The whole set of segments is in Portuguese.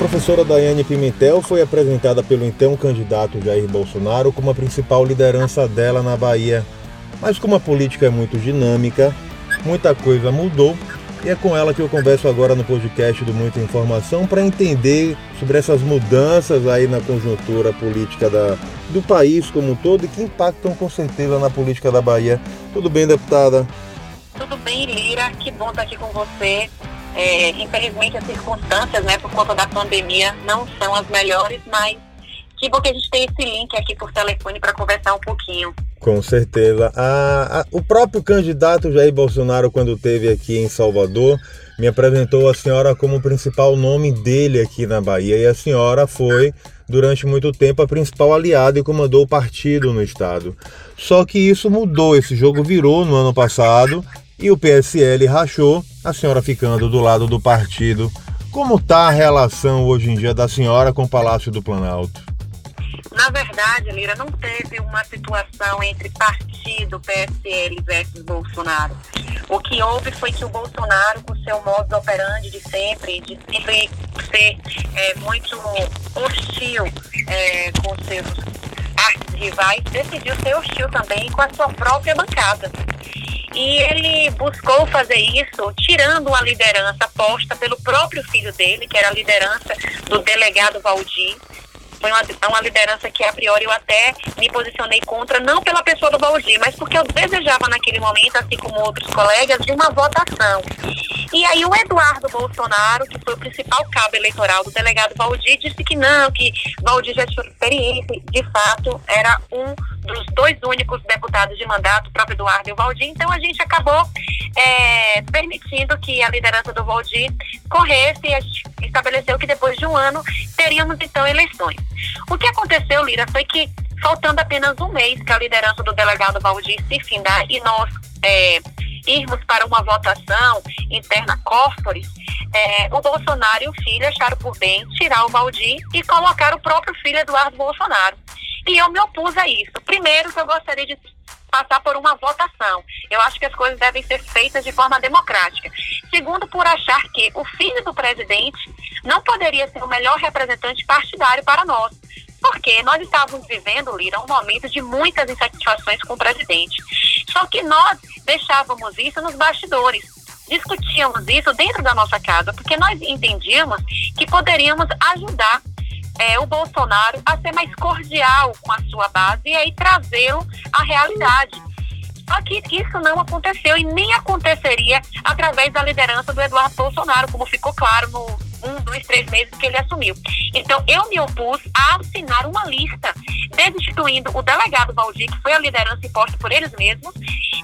professora Daiane Pimentel foi apresentada pelo então candidato Jair Bolsonaro como a principal liderança dela na Bahia. Mas como a política é muito dinâmica, muita coisa mudou e é com ela que eu converso agora no podcast do Muita Informação para entender sobre essas mudanças aí na conjuntura política da, do país como um todo e que impactam com certeza na política da Bahia. Tudo bem, deputada? Tudo bem, Lira. Que bom estar aqui com você. É, infelizmente as circunstâncias, né, por conta da pandemia, não são as melhores, mas que bom que a gente tem esse link aqui por telefone para conversar um pouquinho. Com certeza. A, a, o próprio candidato Jair Bolsonaro, quando esteve aqui em Salvador, me apresentou a senhora como o principal nome dele aqui na Bahia. E a senhora foi, durante muito tempo, a principal aliada e comandou o partido no estado. Só que isso mudou, esse jogo virou no ano passado e o PSL rachou, a senhora ficando do lado do partido. Como está a relação hoje em dia da senhora com o Palácio do Planalto? Na verdade, Lira, não teve uma situação entre partido, PSL versus Bolsonaro. O que houve foi que o Bolsonaro, com seu modo operandi de sempre, de sempre ser é, muito hostil é, com seus rivais, decidiu ser hostil também com a sua própria bancada. E ele buscou fazer isso tirando a liderança posta pelo próprio filho dele, que era a liderança do delegado Valdir, foi uma, uma liderança que, a priori, eu até me posicionei contra, não pela pessoa do Valdir, mas porque eu desejava naquele momento, assim como outros colegas, de uma votação. E aí o Eduardo Bolsonaro, que foi o principal cabo eleitoral do delegado Valdir, disse que não, que Valdir já tinha experiência, de fato, era um dos dois únicos deputados de mandato, o próprio Eduardo e o Valdir, então a gente acabou é, permitindo que a liderança do Valdir corresse e a gente estabeleceu que depois de um ano teríamos então eleições. O que aconteceu, Lira, foi que faltando apenas um mês que a liderança do delegado Valdir se findar e nós é, irmos para uma votação interna corporis, é, o Bolsonaro e o filho acharam por bem tirar o Valdir e colocar o próprio filho Eduardo Bolsonaro. E eu me opus a isso. Primeiro, que eu gostaria de passar por uma votação. Eu acho que as coisas devem ser feitas de forma democrática. Segundo, por achar que o filho do presidente não poderia ser o melhor representante partidário para nós. Porque nós estávamos vivendo, Lira, um momento de muitas insatisfações com o presidente. Só que nós deixávamos isso nos bastidores discutíamos isso dentro da nossa casa, porque nós entendíamos que poderíamos ajudar é, o Bolsonaro a ser mais cordial com a sua base e aí trazê-lo à realidade. Só que isso não aconteceu e nem aconteceria através da liderança do Eduardo Bolsonaro, como ficou claro no um, dois, três meses que ele assumiu. Então, eu me opus a assinar uma lista, destituindo o delegado Valdir, que foi a liderança imposta por eles mesmos,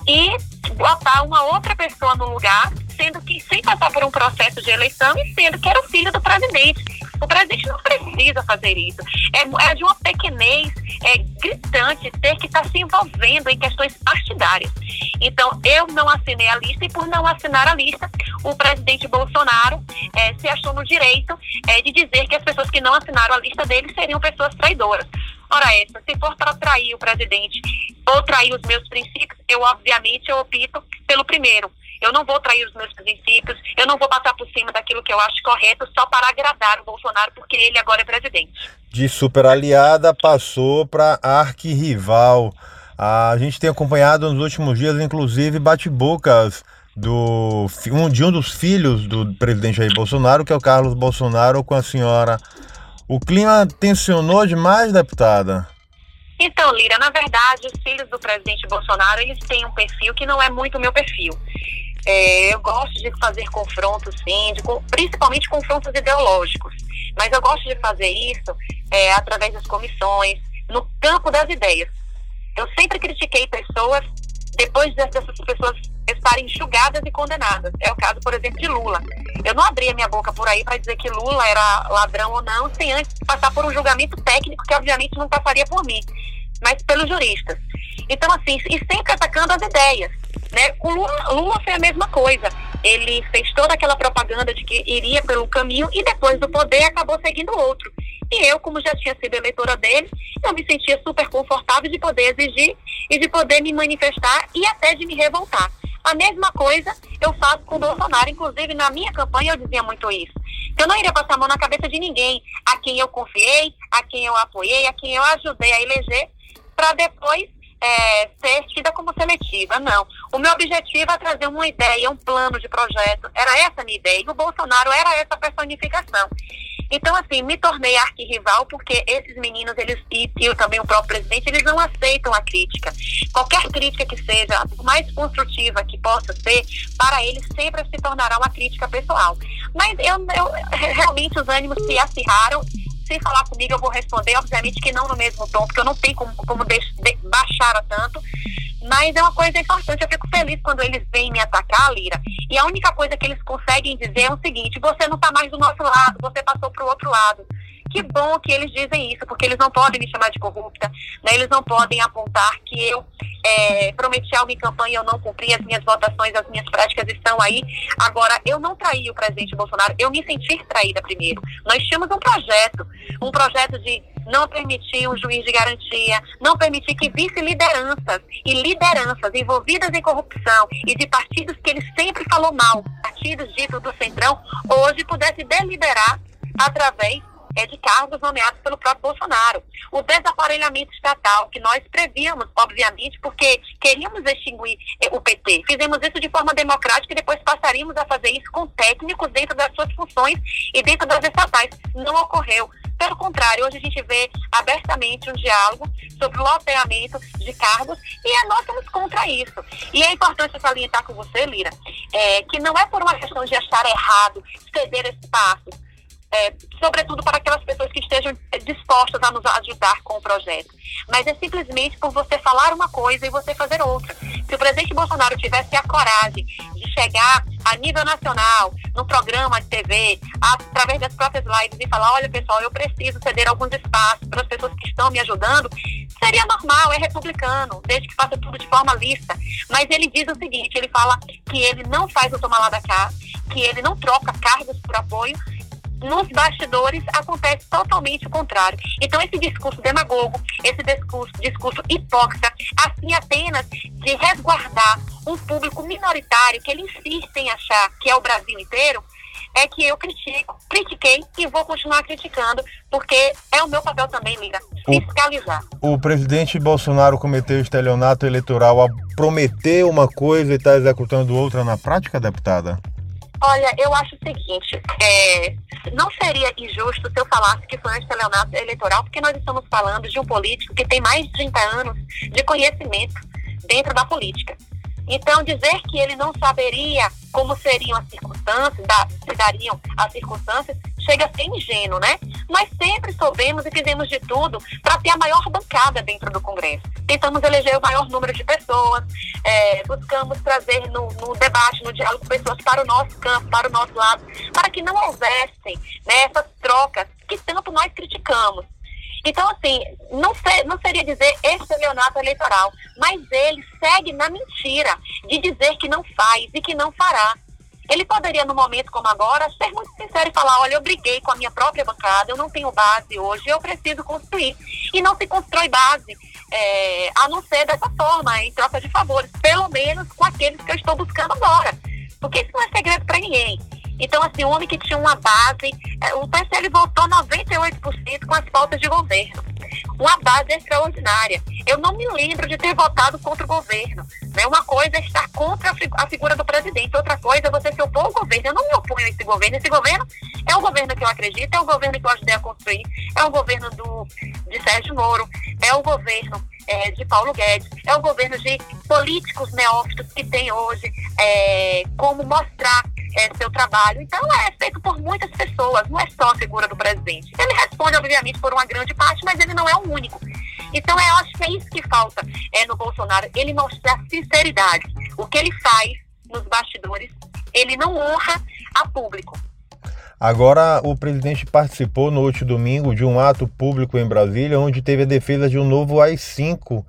e botar uma outra pessoa no lugar, sendo que sem passar por um processo de eleição e sendo que era o filho do presidente. O presidente não precisa fazer isso. É, é de uma pequenez é, gritante ter que estar tá se envolvendo em questões partidárias. Então, eu não assinei a lista e, por não assinar a lista, o presidente Bolsonaro é, se achou no direito é, de dizer que as pessoas que não assinaram a lista dele seriam pessoas traidoras. Ora, essa, se for para trair o presidente ou trair os meus princípios, eu, obviamente, eu opto pelo primeiro eu não vou trair os meus princípios, eu não vou passar por cima daquilo que eu acho correto só para agradar o Bolsonaro, porque ele agora é presidente. De super aliada passou para arquirrival. A gente tem acompanhado nos últimos dias, inclusive, bate-bocas do um, de um dos filhos do presidente Jair Bolsonaro, que é o Carlos Bolsonaro, com a senhora. O clima tensionou demais, deputada? Então, Lira, na verdade, os filhos do presidente Bolsonaro, eles têm um perfil que não é muito o meu perfil. É, eu gosto de fazer confrontos, sim, de, principalmente confrontos ideológicos. Mas eu gosto de fazer isso é, através das comissões, no campo das ideias. Eu sempre critiquei pessoas depois dessas pessoas estarem enxugadas e condenadas. É o caso, por exemplo, de Lula. Eu não abria minha boca por aí para dizer que Lula era ladrão ou não, sem antes passar por um julgamento técnico que, obviamente, não passaria por mim, mas pelos juristas. Então, assim, e sempre atacando as ideias. Né? O Lula, Lula foi a mesma coisa. Ele fez toda aquela propaganda de que iria pelo caminho e depois do poder acabou seguindo outro. E eu, como já tinha sido eleitora dele, eu me sentia super confortável de poder exigir e de poder me manifestar e até de me revoltar. A mesma coisa eu faço com o Bolsonaro. Inclusive, na minha campanha eu dizia muito isso. Eu não iria passar a mão na cabeça de ninguém, a quem eu confiei, a quem eu apoiei, a quem eu ajudei a eleger, para depois é, ser tida como seletiva. Não. O meu objetivo é trazer uma ideia, um plano de projeto. Era essa a minha ideia. E o Bolsonaro era essa personificação. Então, assim, me tornei arquirrival porque esses meninos, eles, e, e também o próprio presidente, eles não aceitam a crítica. Qualquer crítica que seja, por mais construtiva que possa ser, para eles sempre se tornará uma crítica pessoal. Mas eu, eu realmente os ânimos se acirraram se falar comigo, eu vou responder, obviamente que não no mesmo tom, porque eu não tenho como, como de, de, baixar tanto. Mas é uma coisa importante, eu fico feliz quando eles vêm me atacar, Lira. E a única coisa que eles conseguem dizer é o seguinte: você não está mais do nosso lado, você passou para o outro lado. Que bom que eles dizem isso, porque eles não podem me chamar de corrupta, né? eles não podem apontar que eu é, prometi algo em campanha e eu não cumpri, as minhas votações, as minhas práticas estão aí. Agora, eu não traí o presidente Bolsonaro, eu me senti traída primeiro. Nós tínhamos um projeto, um projeto de não permitir um juiz de garantia, não permitir que vice-lideranças e lideranças envolvidas em corrupção e de partidos que ele sempre falou mal, partidos ditos do Centrão, hoje pudesse deliberar através é, de cargos nomeados pelo próprio Bolsonaro. O desaparelhamento estatal, que nós prevíamos, obviamente, porque queríamos extinguir é, o PT. Fizemos isso de forma democrática e depois passaríamos a fazer isso com técnicos dentro das suas funções e dentro das estatais. Não ocorreu. Pelo contrário, hoje a gente vê abertamente um diálogo sobre o loteamento de cargos e nós estamos contra isso. E é importante salientar com você, Lira, é, que não é por uma questão de achar errado ceder espaços, é, sobretudo para aquelas pessoas que estejam dispostas a nos ajudar com o projeto. Mas é simplesmente por você falar uma coisa e você fazer outra. Se o presidente Bolsonaro tivesse a coragem de chegar a nível nacional, no programa de TV, através das próprias lives e falar, olha pessoal, eu preciso ceder alguns espaços para as pessoas que estão me ajudando, seria normal, é republicano, desde que faça tudo de forma lista. Mas ele diz o seguinte, ele fala que ele não faz o tomar lá da cá, que ele não troca cargos por apoio, nos bastidores acontece totalmente o contrário. Então, esse discurso demagogo, esse discurso, discurso hipócrita, assim apenas de resguardar um público minoritário que ele insiste em achar que é o Brasil inteiro, é que eu critico, critiquei e vou continuar criticando, porque é o meu papel também, Lira, fiscalizar. O, o presidente Bolsonaro cometeu estelionato eleitoral a prometer uma coisa e está executando outra na prática, deputada? Olha, eu acho o seguinte, é, não seria injusto se eu falasse que foi um estelionato eleitoral, porque nós estamos falando de um político que tem mais de 30 anos de conhecimento dentro da política. Então, dizer que ele não saberia como seriam as circunstâncias, da, se dariam as circunstâncias, chega a ser ingênuo, né? Nós sempre soubemos e fizemos de tudo para ter a maior bancada dentro do Congresso. Tentamos eleger o maior número de pessoas, é, buscamos trazer no, no, debate, no diálogo, pessoas para o nosso campo, para o nosso lado, para que não houvessem né, essas trocas que tanto nós criticamos. Então, assim, não, ser, não seria dizer estelionato eleitoral, mas ele segue na mentira de dizer que não faz e que não fará. Ele poderia, no momento como agora, ser muito sincero e falar: olha, eu briguei com a minha própria bancada, eu não tenho base hoje, eu preciso construir. E não se constrói base, é, a não ser dessa forma, em troca de favores, pelo menos com aqueles que eu estou buscando agora. Porque isso não é segredo para ninguém. Então, assim, o homem que tinha uma base, é, o PSL votou 98% com as faltas de governo. Uma base extraordinária. Eu não me lembro de ter votado contra o governo. Né? Uma coisa é estar contra a figura do presidente, outra coisa é você se opor ao governo. Eu não me oponho a esse governo. Esse governo é o governo que eu acredito, é o governo que eu ajudei a construir, é o governo do, de Sérgio Moro, é o governo é, de Paulo Guedes, é o governo de políticos neófitos que tem hoje é, como mostrar é, seu trabalho. Então, é feito por muitas pessoas, não é só a figura do presidente. Ele responde, obviamente, por uma grande parte, mas ele não é o único. Então, eu acho que é isso que falta é, no Bolsonaro, ele mostrar sinceridade. O que ele faz nos bastidores, ele não honra a público. Agora, o presidente participou no último domingo de um ato público em Brasília, onde teve a defesa de um novo AI-5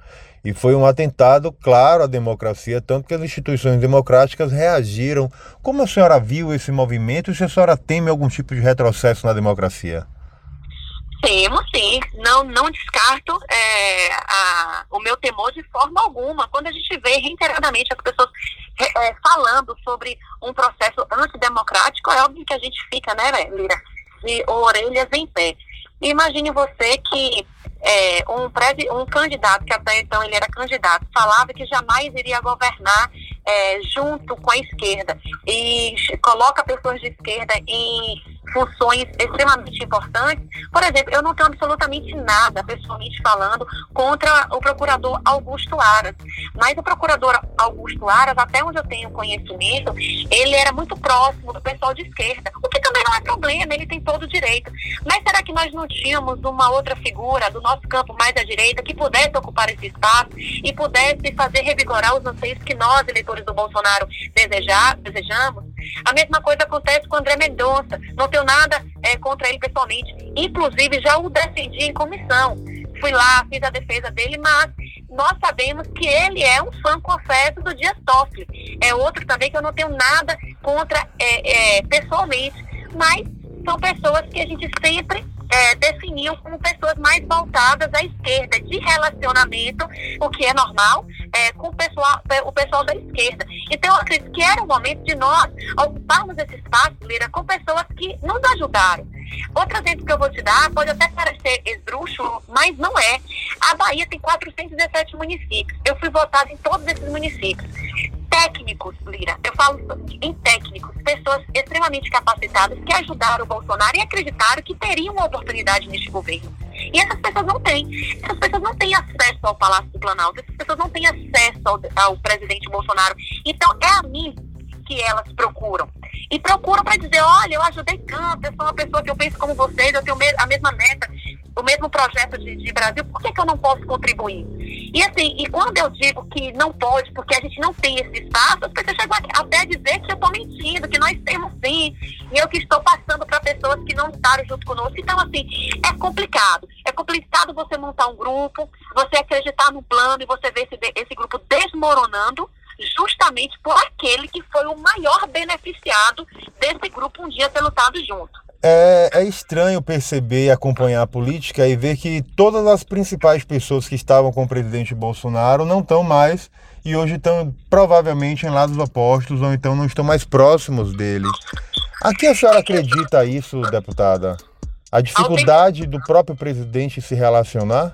e foi um atentado, claro, à democracia, tanto que as instituições democráticas reagiram. Como a senhora viu esse movimento e se a senhora teme algum tipo de retrocesso na democracia? Temos sim, não, não descarto é, a, o meu temor de forma alguma. Quando a gente vê reiteradamente as pessoas é, falando sobre um processo antidemocrático, é óbvio que a gente fica, né, Lira, de orelhas em pé. Imagine você que é, um, um candidato, que até então ele era candidato, falava que jamais iria governar é, junto com a esquerda. E coloca pessoas de esquerda em funções extremamente importantes. Por exemplo, eu não tenho absolutamente nada, pessoalmente falando, contra o procurador Augusto Aras. Mas o procurador Augusto Aras, até onde eu tenho conhecimento, ele era muito próximo do pessoal de esquerda, o que também não é problema, ele tem todo o direito. Mas será que nós não tínhamos uma outra figura do nosso campo mais à direita que pudesse ocupar esse espaço e pudesse fazer revigorar os anseios que nós, eleitores do Bolsonaro, desejar, desejamos? A mesma coisa acontece com o André Mendonça. Não tenho nada é, contra ele pessoalmente. Inclusive, já o defendi em comissão. Fui lá, fiz a defesa dele, mas nós sabemos que ele é um fã, confesso, do Dias Toffoli. É outro também que eu não tenho nada contra é, é, pessoalmente. Mas são pessoas que a gente sempre é, definiu como pessoas mais voltadas à esquerda, de relacionamento, o que é normal, é, com o pessoal, o pessoal da esquerda. Então, eu acredito que era o momento de nós ocuparmos esse espaço, Lira, com pessoas que nos ajudaram. Outro exemplo que eu vou te dar pode até parecer esdrúxulo, mas não é. A Bahia tem 417 municípios. Eu fui votada em todos esses municípios técnicos, Lira, eu falo em técnicos, pessoas extremamente capacitadas que ajudaram o Bolsonaro e acreditaram que teriam uma oportunidade neste governo. E essas pessoas não têm. Essas pessoas não têm acesso ao Palácio do Planalto, essas pessoas não têm acesso ao, ao presidente Bolsonaro. Então, é a mim que elas procuram. E procuram para dizer, olha, eu ajudei tanto, eu sou uma pessoa que eu penso como vocês, eu tenho a mesma meta, o mesmo projeto de, de Brasil, por que, que eu não posso contribuir? E assim, e quando eu digo que não pode, porque a gente não tem esse espaço, as pessoas chegam até a dizer que eu estou mentindo, que nós temos sim, e eu que estou passando para pessoas que não estaram junto conosco. Então, assim, é complicado. É complicado você montar um grupo, você acreditar no plano e você ver esse, esse grupo desmoronando justamente por aquele que foi o maior beneficiado desse grupo um dia ter lutado junto. É, é, estranho perceber e acompanhar a política e ver que todas as principais pessoas que estavam com o presidente Bolsonaro não estão mais e hoje estão provavelmente em lados opostos ou então não estão mais próximos dele. A que a senhora acredita isso, deputada? A dificuldade do próprio presidente se relacionar?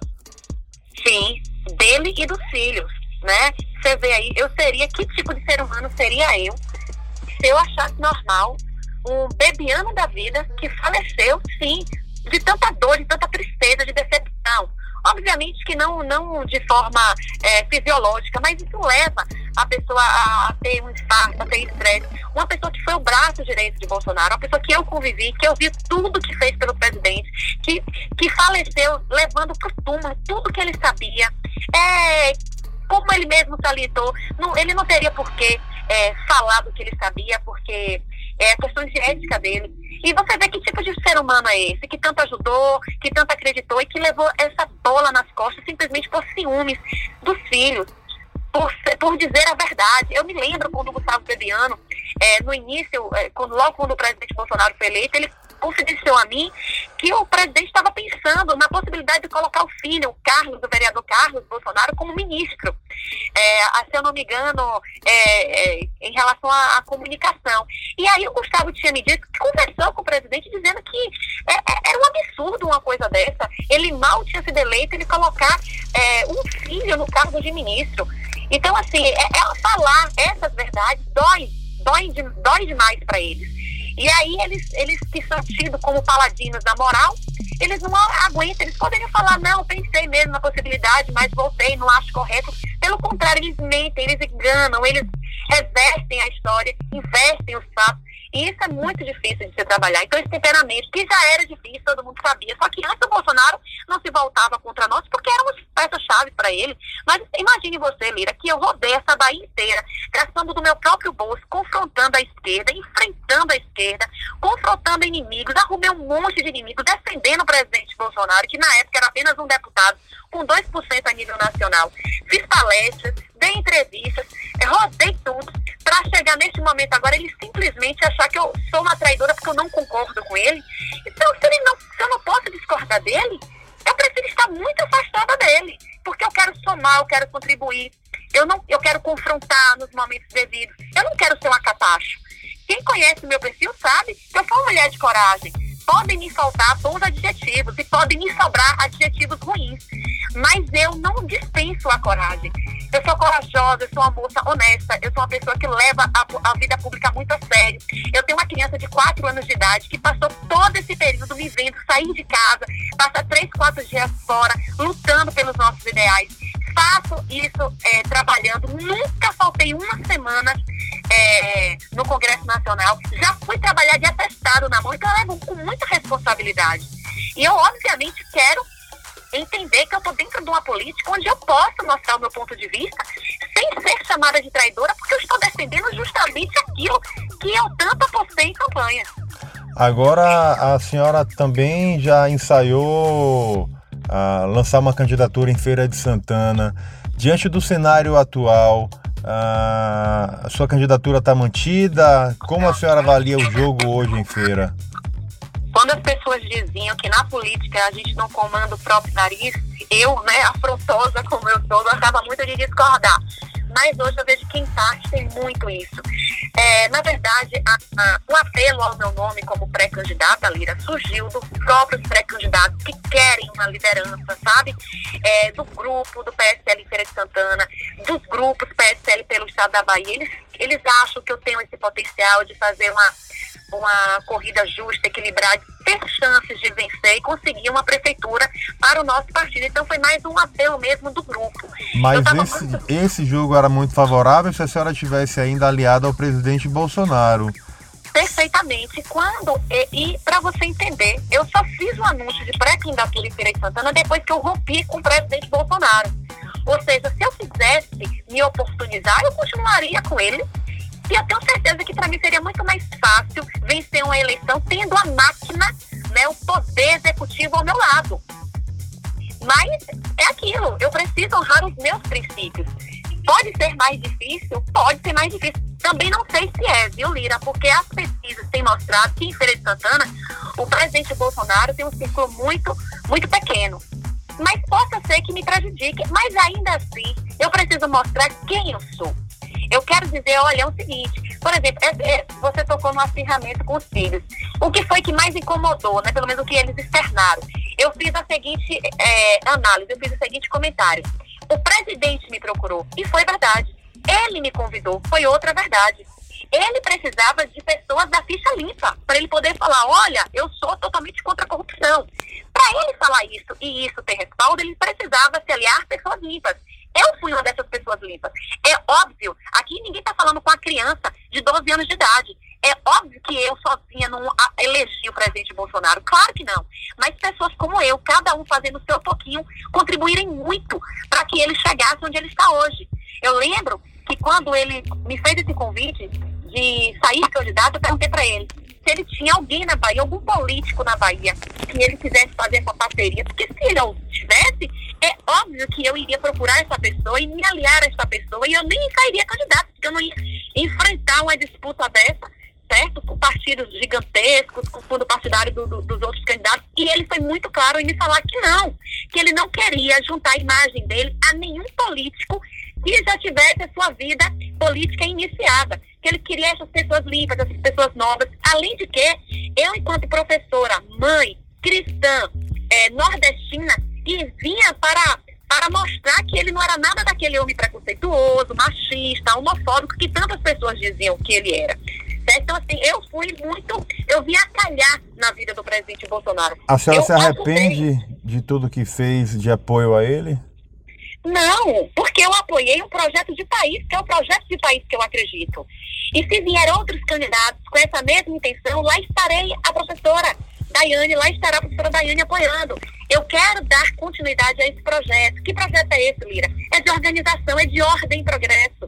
Sim, dele e dos filhos, né? Você vê aí, eu seria, que tipo de ser humano seria eu se eu achasse normal um bebiano da vida que faleceu, sim, de tanta dor, de tanta tristeza, de decepção. Obviamente que não, não de forma é, fisiológica, mas isso leva a pessoa a, a ter um infarto, a ter estresse. Uma pessoa que foi o braço direito de Bolsonaro, uma pessoa que eu convivi, que eu vi tudo que fez pelo presidente, que, que faleceu levando para o túmulo tudo que ele sabia. É, como ele mesmo salientou, não, ele não teria por que é, falar do que ele sabia, porque é questões de ética dele. E você vê que tipo de ser humano é esse, que tanto ajudou, que tanto acreditou e que levou essa bola nas costas simplesmente por ciúmes dos filhos, por, por dizer a verdade. Eu me lembro quando o Gustavo Bebiano, é, no início, é, quando, logo quando o presidente Bolsonaro foi eleito, ele confidenciou a mim que o presidente estava pensando na possibilidade de colocar o filho, o Carlos, o vereador Carlos Bolsonaro, como ministro. É, se eu não me engano, é, é, em relação à, à, comunicação. E aí o Gustavo tinha me dito que conversou com o presidente dizendo que é, é, era um absurdo uma coisa dessa. Ele mal tinha sido eleito, ele colocar é, um filho no cargo de ministro. Então, assim, é, falar essas verdades dói, dói, dói demais para eles. E aí eles, eles que são tidos como paladinos da moral, eles não aguentam, eles poderiam falar, não, pensei mesmo na possibilidade, mas voltei, não acho correto. Pelo contrário, eles mentem, eles enganam, eles revertem a história, investem os fatos. E isso é muito difícil de se trabalhar. Então, esse temperamento, que já era difícil, todo mundo sabia. Só que antes o Bolsonaro não se voltava contra nós porque éramos peça-chave para ele. Mas imagine você, Lira, que eu rodei essa Bahia inteira, gastando do meu próprio bolso, confrontando a esquerda, enfrentando a esquerda, confrontando inimigos, arrumei um monte de inimigos, defendendo o presidente Bolsonaro, que na época era apenas um deputado, com 2% a nível nacional. Fiz palestras, dei entrevistas, rodei tudo para chegar nesse momento agora ele simplesmente achar que eu sou uma traidora porque eu não concordo com ele. Então, se, ele não, se eu não posso discordar dele, eu prefiro estar muito afastada dele, porque eu quero somar, eu quero contribuir, eu não, eu quero confrontar nos momentos devidos, eu não quero ser uma capacho. Quem conhece meu perfil sabe que eu sou uma mulher de coragem. Podem me faltar bons adjetivos e podem me sobrar adjetivos ruins, mas eu não dispenso a coragem. Eu sou corajosa, eu sou uma moça honesta, eu sou uma pessoa que leva a, a vida pública muito a sério. Eu tenho uma criança de 4 anos de idade que passou todo esse período me vendo sair de casa, passa 3, 4 dias fora, lutando pelos nossos ideais. Faço isso é, trabalhando, nunca faltei uma semana é, no Congresso Nacional. Já fui trabalhar de atestado na mão, então eu levo com muita responsabilidade. E eu, obviamente, quero entender que eu estou dentro de uma política onde eu posso mostrar o meu ponto de vista sem ser chamada de traidora, porque eu estou defendendo justamente aquilo que eu tanto apostei em campanha. Agora, a senhora também já ensaiou lançar uma candidatura em Feira de Santana. Diante do cenário atual, a sua candidatura está mantida? Como a senhora avalia o jogo hoje em feira? Quando as pessoas diziam que na política a gente não comanda o próprio nariz, eu, né, afrontosa como eu sou, gostava muito de discordar. Mas hoje eu vejo que em parte tem muito isso. É, na verdade, a, a, o apelo ao meu nome como pré-candidata, Lira, surgiu dos próprios pré-candidatos que querem uma liderança, sabe? É, do grupo do PSL Feira de Santana, dos grupos PSL pelo Estado da Bahia. Eles, eles acham que eu tenho esse potencial de fazer uma uma corrida justa, equilibrada, ter chances de vencer e conseguir uma prefeitura para o nosso partido. Então foi mais um apelo mesmo do grupo. Mas esse, muito... esse jogo era muito favorável se a senhora tivesse ainda aliada ao presidente Bolsonaro. Perfeitamente. Quando, e, e para você entender, eu só fiz o um anúncio de pré-candidatura em Feira de Santana depois que eu rompi com o presidente Bolsonaro. Ou seja, se eu quisesse me oportunizar, eu continuaria com ele e eu tenho certeza que para mim seria muito mais fácil vencer uma eleição tendo a máquina, né, o poder executivo ao meu lado. Mas é aquilo, eu preciso honrar os meus princípios. Pode ser mais difícil? Pode ser mais difícil. Também não sei se é, viu, Lira? Porque as pesquisas têm mostrado que em Feira de Santana o presidente Bolsonaro tem um círculo muito, muito pequeno. Mas possa ser que me prejudique. Mas ainda assim, eu preciso mostrar quem eu sou. Eu quero dizer, olha, é o seguinte, por exemplo, é, é, você tocou no acirramento com os filhos. O que foi que mais incomodou, né? Pelo menos o que eles externaram. Eu fiz a seguinte é, análise, eu fiz o seguinte comentário. O presidente me procurou, e foi verdade. Ele me convidou, foi outra verdade. Ele precisava de pessoas da ficha limpa, para ele poder falar: olha, eu sou totalmente contra a corrupção. Para ele falar isso e isso ter respaldo, ele precisava se aliar pessoas limpas. Eu fui uma dessas pessoas limpas. É óbvio, aqui ninguém está falando com a criança de 12 anos de idade. É óbvio que eu sozinha não elegi o presidente Bolsonaro. Claro que não. Mas pessoas como eu, cada um fazendo o seu pouquinho, contribuírem muito para que ele chegasse onde ele está hoje. Eu lembro que quando ele me fez esse convite de sair candidato, eu perguntei para ele se ele tinha alguém na Bahia, algum político na Bahia, que ele quisesse fazer essa parceria. Porque se ele não tivesse, é óbvio que eu iria procurar essa pessoa e me aliar a essa pessoa e eu nem sairia candidato, porque eu não ia enfrentar uma disputa dessa, certo? Com partidos gigantescos, com fundo partidário do, do, dos outros candidatos. E ele foi muito claro em me falar que não, que ele não queria juntar a imagem dele a nenhum político que já tivesse a sua vida política iniciada. Que ele queria essas pessoas limpas, essas pessoas novas. Além de que, eu, enquanto professora, mãe, cristã, é, nordestina, e vinha para, para mostrar que ele não era nada daquele homem preconceituoso, machista, homofóbico, que tantas pessoas diziam que ele era. Então, assim, eu fui muito. Eu vim a calhar na vida do presidente Bolsonaro. A senhora eu se arrepende de tudo que fez de apoio a ele? Não, porque eu apoiei um projeto de país, que é o projeto de país que eu acredito. E se vier outros candidatos com essa mesma intenção, lá estarei a professora Daiane, lá estará a professora Daiane apoiando. Eu quero dar continuidade a esse projeto. Que projeto é esse, Lira? É de organização, é de ordem e progresso.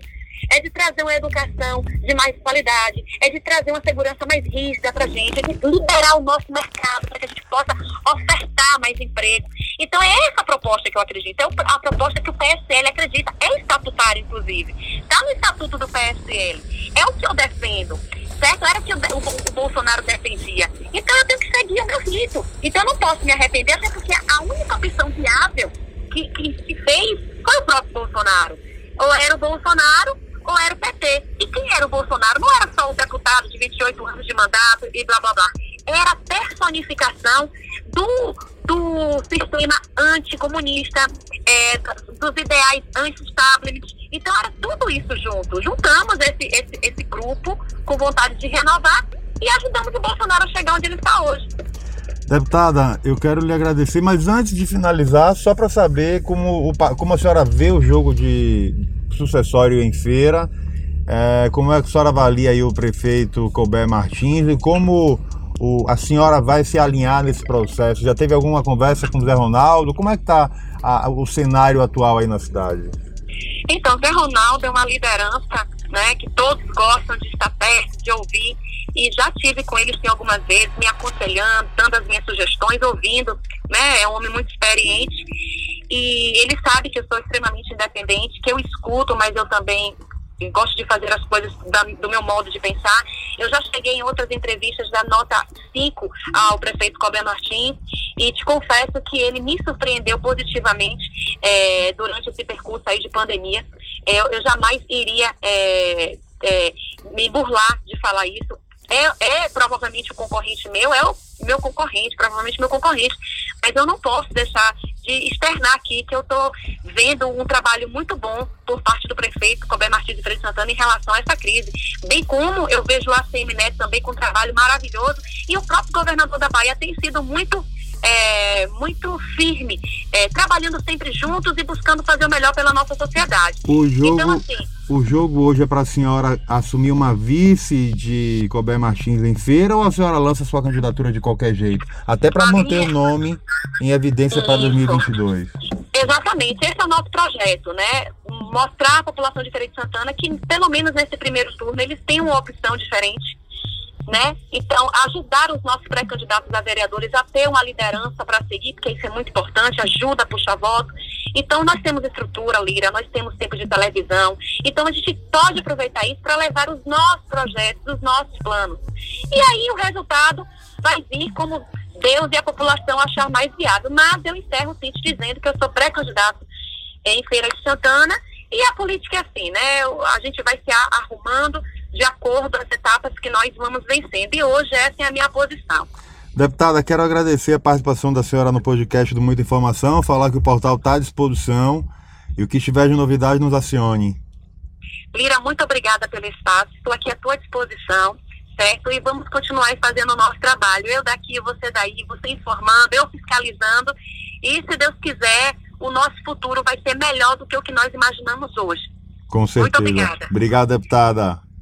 É de trazer uma educação de mais qualidade, é de trazer uma segurança mais rígida para a gente, é de liberar o nosso mercado para que a gente possa ofertar mais emprego. Então é essa a proposta que eu acredito, é a proposta que o PSL acredita, é estatutário, inclusive. Está no estatuto do PSL. É o que eu defendo certo? Era o que o, o, Bolsonaro defendia. Então eu tenho que seguir o meu rito. Então eu não posso me arrepender, até porque a única opção viável que, que se fez foi o próprio Bolsonaro. Ou era o Bolsonaro ou era o PT. E quem era o Bolsonaro? Não era só o deputado de 28 anos de mandato e blá blá blá. Era a personificação do, do sistema anticomunista, é, dos ideais anti-establishment. Então era tudo isso junto. Juntamos esse, esse, esse grupo com vontade de renovar e ajudamos o Bolsonaro a chegar onde ele está hoje. Deputada, eu quero lhe agradecer, mas antes de finalizar, só para saber como, como a senhora vê o jogo de sucessório em feira, é, como é que a senhora avalia aí o prefeito Colbert Martins e como o, a senhora vai se alinhar nesse processo? Já teve alguma conversa com o Zé Ronaldo? Como é que está o cenário atual aí na cidade? Então, Zé Ronaldo é uma liderança né, que todos gostam de estar perto, de ouvir e já tive com ele sim algumas vezes, me aconselhando, dando as minhas sugestões, ouvindo, né? É um homem muito experiente e ele sabe que eu sou extremamente independente, que eu escuto, mas eu também gosto de fazer as coisas da, do meu modo de pensar. Eu já cheguei em outras entrevistas da nota 5 ao prefeito Colbert Martins e te confesso que ele me surpreendeu positivamente é, durante esse percurso aí de pandemia. Eu, eu jamais iria é, é, me burlar de falar isso é, é provavelmente o concorrente meu, é o meu concorrente, provavelmente meu concorrente, mas eu não posso deixar de externar aqui que eu estou vendo um trabalho muito bom por parte do prefeito Colbert Martins de Freire Santana em relação a essa crise, bem como eu vejo o ACM Neto também com um trabalho maravilhoso e o próprio governador da Bahia tem sido muito é, muito firme, é, trabalhando sempre juntos e buscando fazer o melhor pela nossa sociedade. O jogo, então, assim, o jogo hoje é para a senhora assumir uma vice de Colbert Martins em feira ou a senhora lança sua candidatura de qualquer jeito? Até para manter minha... o nome em evidência para 2022. Exatamente, esse é o nosso projeto, né? Mostrar à população de Feira de Santana que, pelo menos nesse primeiro turno, eles têm uma opção diferente né? Então, ajudar os nossos pré-candidatos a vereadores a ter uma liderança para seguir, porque isso é muito importante, ajuda a puxar voto. Então, nós temos estrutura, Lira, nós temos tempo de televisão. Então, a gente pode aproveitar isso para levar os nossos projetos, os nossos planos. E aí, o resultado vai vir como Deus e a população achar mais viável. Mas eu encerro sim te dizendo que eu sou pré-candidato em Feira de Santana. E a política é assim, né? A gente vai se arrumando de acordo às etapas que nós vamos vencendo. E hoje essa é a minha posição. Deputada, quero agradecer a participação da senhora no podcast do Muita Informação, falar que o portal está à disposição e o que tiver de novidade nos acione. Lira, muito obrigada pelo espaço, estou aqui à tua disposição, certo? E vamos continuar fazendo o nosso trabalho. Eu daqui, você daí, você informando, eu fiscalizando. E se Deus quiser, o nosso futuro vai ser melhor do que o que nós imaginamos hoje. Com certeza. Muito obrigada. Obrigado, deputada.